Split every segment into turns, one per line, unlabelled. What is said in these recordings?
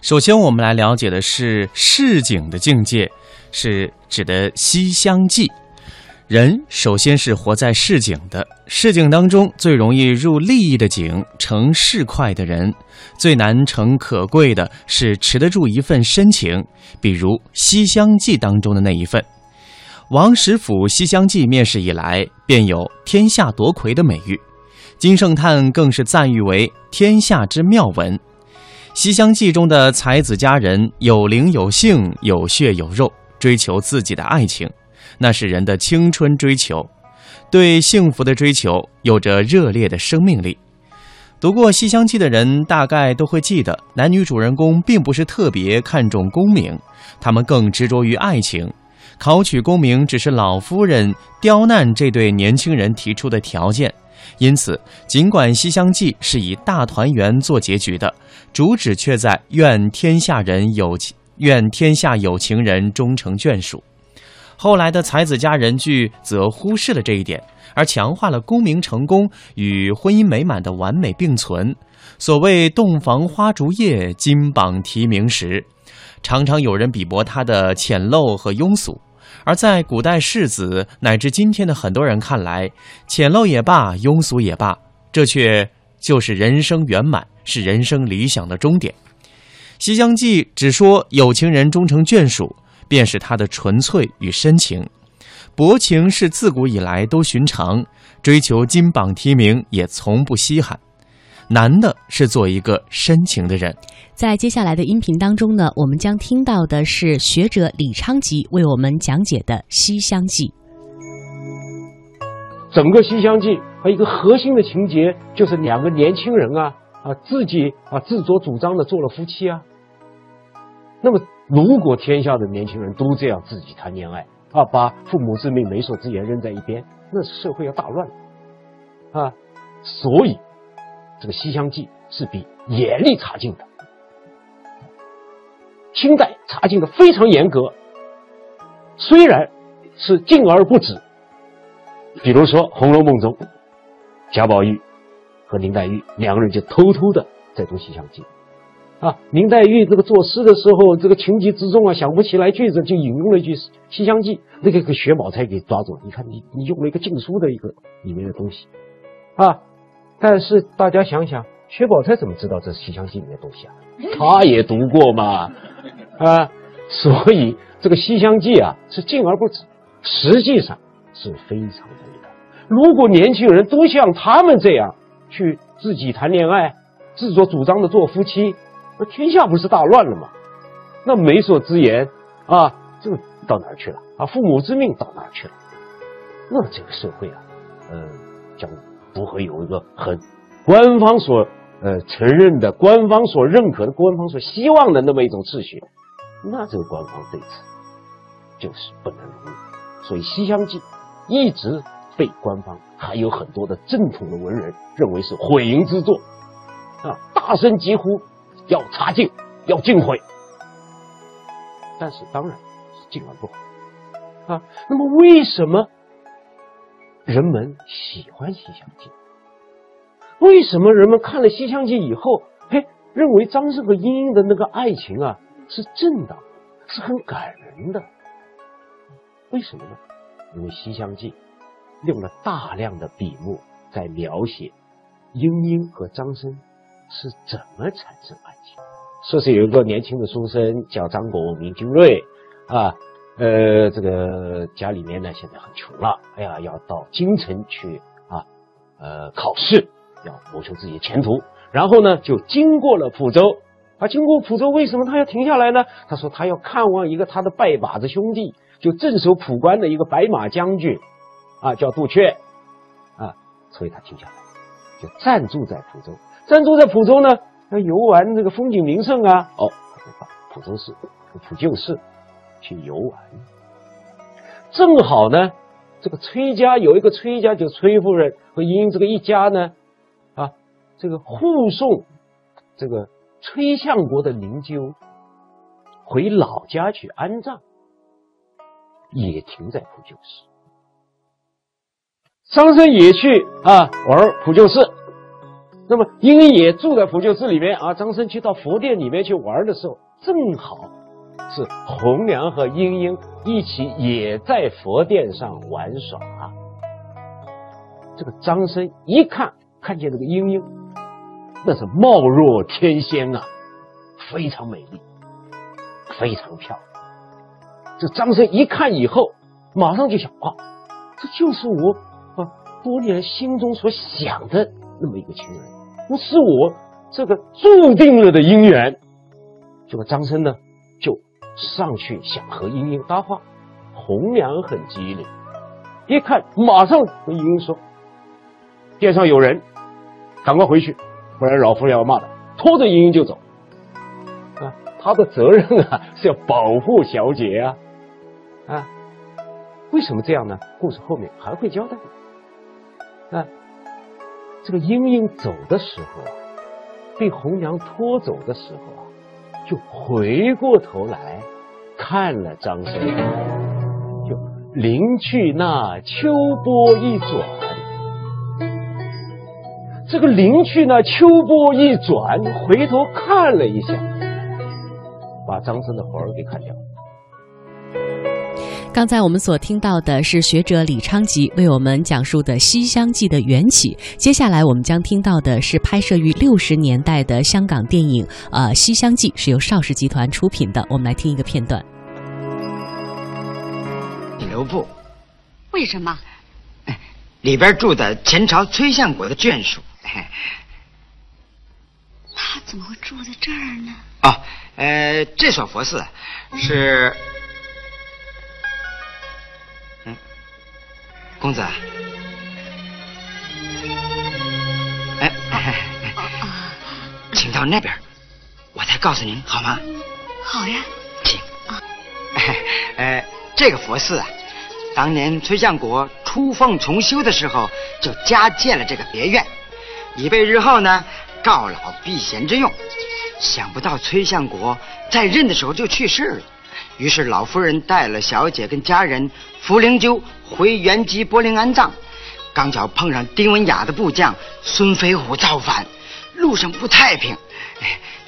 首先，我们来了解的是市井的境界，是指的西厢记。人首先是活在市井的，市井当中最容易入利益的井，成市侩的人，最难成可贵的是持得住一份深情，比如《西厢记》当中的那一份。王实甫《西厢记》面世以来，便有天下夺魁的美誉，金圣叹更是赞誉为天下之妙文。《西厢记》中的才子佳人有灵有性，有血有肉，追求自己的爱情。那是人的青春追求，对幸福的追求有着热烈的生命力。读过《西厢记》的人大概都会记得，男女主人公并不是特别看重功名，他们更执着于爱情。考取功名只是老夫人刁难这对年轻人提出的条件。因此，尽管《西厢记》是以大团圆做结局的，主旨却在愿天下人有情，愿天下有情人终成眷属。后来的才子佳人剧则忽视了这一点，而强化了功名成功与婚姻美满的完美并存。所谓“洞房花烛夜，金榜题名时”，常常有人比驳它的浅陋和庸俗。而在古代士子乃至今天的很多人看来，浅陋也罢，庸俗也罢，这却就是人生圆满，是人生理想的终点。《西厢记》只说有情人终成眷属。便是他的纯粹与深情，薄情是自古以来都寻常，追求金榜题名也从不稀罕，难的是做一个深情的人。
在接下来的音频当中呢，我们将听到的是学者李昌吉为我们讲解的《西厢记》。
整个《西厢记》它一个核心的情节就是两个年轻人啊啊自己啊自作主张的做了夫妻啊，那么。如果天下的年轻人都这样自己谈恋爱啊，把父母之命、媒妁之言扔在一边，那社会要大乱啊！所以，这个《西厢记》是比严厉查禁的。清代查禁的非常严格，虽然是禁而不止。比如说《红楼梦》中，贾宝玉和林黛玉两个人就偷偷的在读《西厢记》。啊，林黛玉这个作诗的时候，这个情急之中啊，想不起来句子，就引用了一句《西厢记》，那个给薛宝钗给抓住了。你看，你你用了一个禁书的一个里面的东西，啊，但是大家想想，薛宝钗怎么知道这是《西厢记》里面东西啊？他也读过嘛，啊，所以这个《西厢记》啊是禁而不止，实际上是非常的厉害。如果年轻人都像他们这样去自己谈恋爱，自作主张的做夫妻。那天下不是大乱了吗？那媒妁之言啊，这个到哪儿去了啊？父母之命到哪儿去了？那这个社会啊，呃，将不会有一个很官方所呃承认的、官方所认可的、官方所希望的那么一种秩序。那这个官方对此就是不能容忍。所以《西厢记》一直被官方还有很多的正统的文人认为是毁淫之作啊，大声疾呼。要查禁，要禁毁，但是当然是禁而不毁啊。那么为什么人们喜欢《西厢记》？为什么人们看了《西厢记》以后，嘿，认为张生和莺莺的那个爱情啊是正当，是很感人的？为什么呢？因为《西厢记》用了大量的笔墨在描写莺莺和张生。是怎么产生爱情？说是有一个年轻的书生叫张果，名君瑞，啊，呃，这个家里面呢现在很穷了，哎呀，要到京城去啊，呃，考试，要谋求自己的前途。然后呢，就经过了蒲州，啊，经过蒲州，为什么他要停下来呢？他说他要看望一个他的拜把子兄弟，就镇守蒲关的一个白马将军，啊，叫杜阙，啊，所以他停下来，就暂住在蒲州。暂住在蒲州呢，要游玩这个风景名胜啊。哦，他就到蒲州市、蒲旧市去游玩。正好呢，这个崔家有一个崔家，就崔夫人和莺这个一家呢，啊，这个护送这个崔相国的灵柩回老家去安葬，也停在普救寺。张生也去啊玩普救寺。那么莺莺也住在普救寺里面啊。张生去到佛殿里面去玩的时候，正好是红娘和莺莺一起也在佛殿上玩耍。这个张生一看，看见这个莺莺，那是貌若天仙啊，非常美丽，非常漂亮。这张生一看以后，马上就想啊，这就是我啊多年心中所想的那么一个情人，那是我这个注定了的姻缘。这个张生呢，上去想和莺莺搭话。红娘很机灵，一看马上跟莺莺说。殿上有人，赶快回去，不然老夫人要骂的。拖着莺莺就走，啊，他的责任啊是要保护小姐啊，啊，为什么这样呢？故事后面还会交代。啊，这个莺莺走的时候啊，被红娘拖走的时候啊，就回过头来看了张生，就临去那秋波一转。这个临去那，秋波一转，回头看了一下，把张生的魂儿给看掉了。
刚才我们所听到的是学者李昌吉为我们讲述的《西厢记》的缘起。接下来我们将听到的是拍摄于六十年代的香港电影《呃西厢记》，是由邵氏集团出品的。我们来听一个片段。
留步。
为什么？
里边住的前朝崔相国的眷属。
他怎么会住在这儿呢？
哦，呃，这所佛寺是，公子，哎，请到那边，我再告诉您好吗？
好呀，
请。哎，这个佛寺啊，当年崔相国出奉重修的时候，就加建了这个别院。以备日后呢，告老避嫌之用。想不到崔相国在任的时候就去世了，于是老夫人带了小姐跟家人扶灵柩回原籍柏林安葬。刚巧碰上丁文雅的部将孙飞虎造反，路上不太平，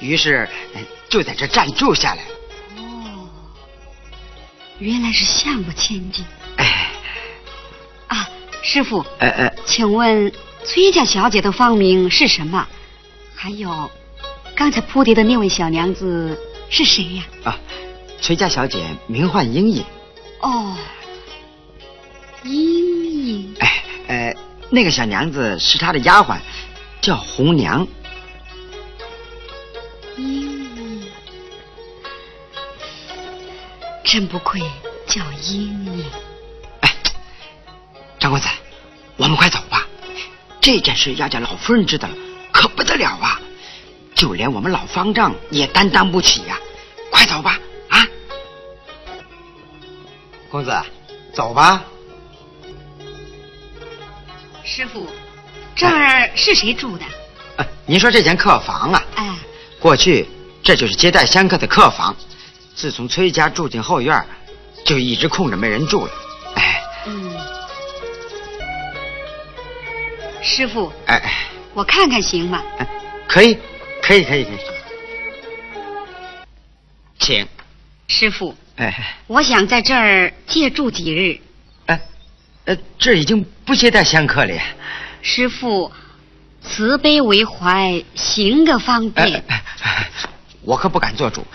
于是就在这暂住下来了。哦，
原来是相国千金。哎，啊，师傅，呃呃，请问。崔家小姐的芳名是什么？还有，刚才扑蝶的那位小娘子是谁呀？啊，
崔家小姐名唤莺莺。
哦，莺莺。
哎，呃，那个小娘子是她的丫鬟，叫红娘。
莺莺，真不愧叫莺莺。
哎，张公子，我们快走吧。这件事要叫老夫人知道了，可不得了啊！就连我们老方丈也担当不起呀！快走吧，公子，走吧。
师傅，这儿是谁住的？
啊您说这间客房啊？哎，过去这就是接待香客的客房，自从崔家住进后院，就一直空着没人住了。哎，嗯。
师傅，哎，我看看行吗？
可以，可以，可以，可以，请。
师傅，哎，我想在这儿借住几日。哎，
呃，这已经不接待香客了呀。
师傅，慈悲为怀，行个方便。
我可不敢做主，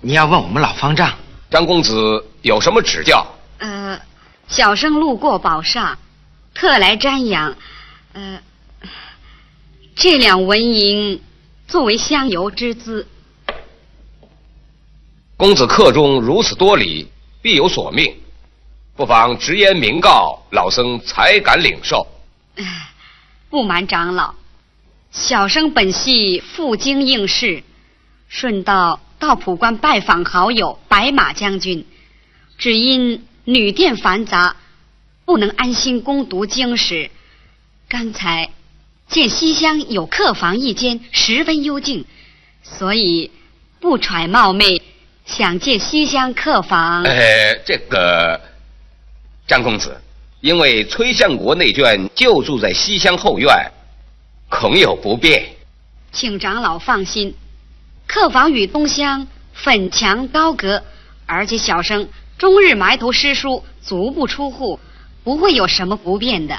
你要问我们老方丈。
张公子有什么指教？
呃，小生路过宝刹，特来瞻仰。呃，这两文银作为香油之资。
公子客中如此多礼，必有所命，不妨直言明告，老僧才敢领受。
不瞒长老，小生本系赴京应试，顺道到普关拜访好友白马将军，只因旅店繁杂，不能安心攻读经史。刚才见西厢有客房一间，十分幽静，所以不揣冒昧，想借西厢客房。
呃，这个张公子，因为崔相国内眷就住在西厢后院，恐有不便。
请长老放心，客房与东厢粉墙高阁，而且小生终日埋头诗书，足不出户，不会有什么不便的。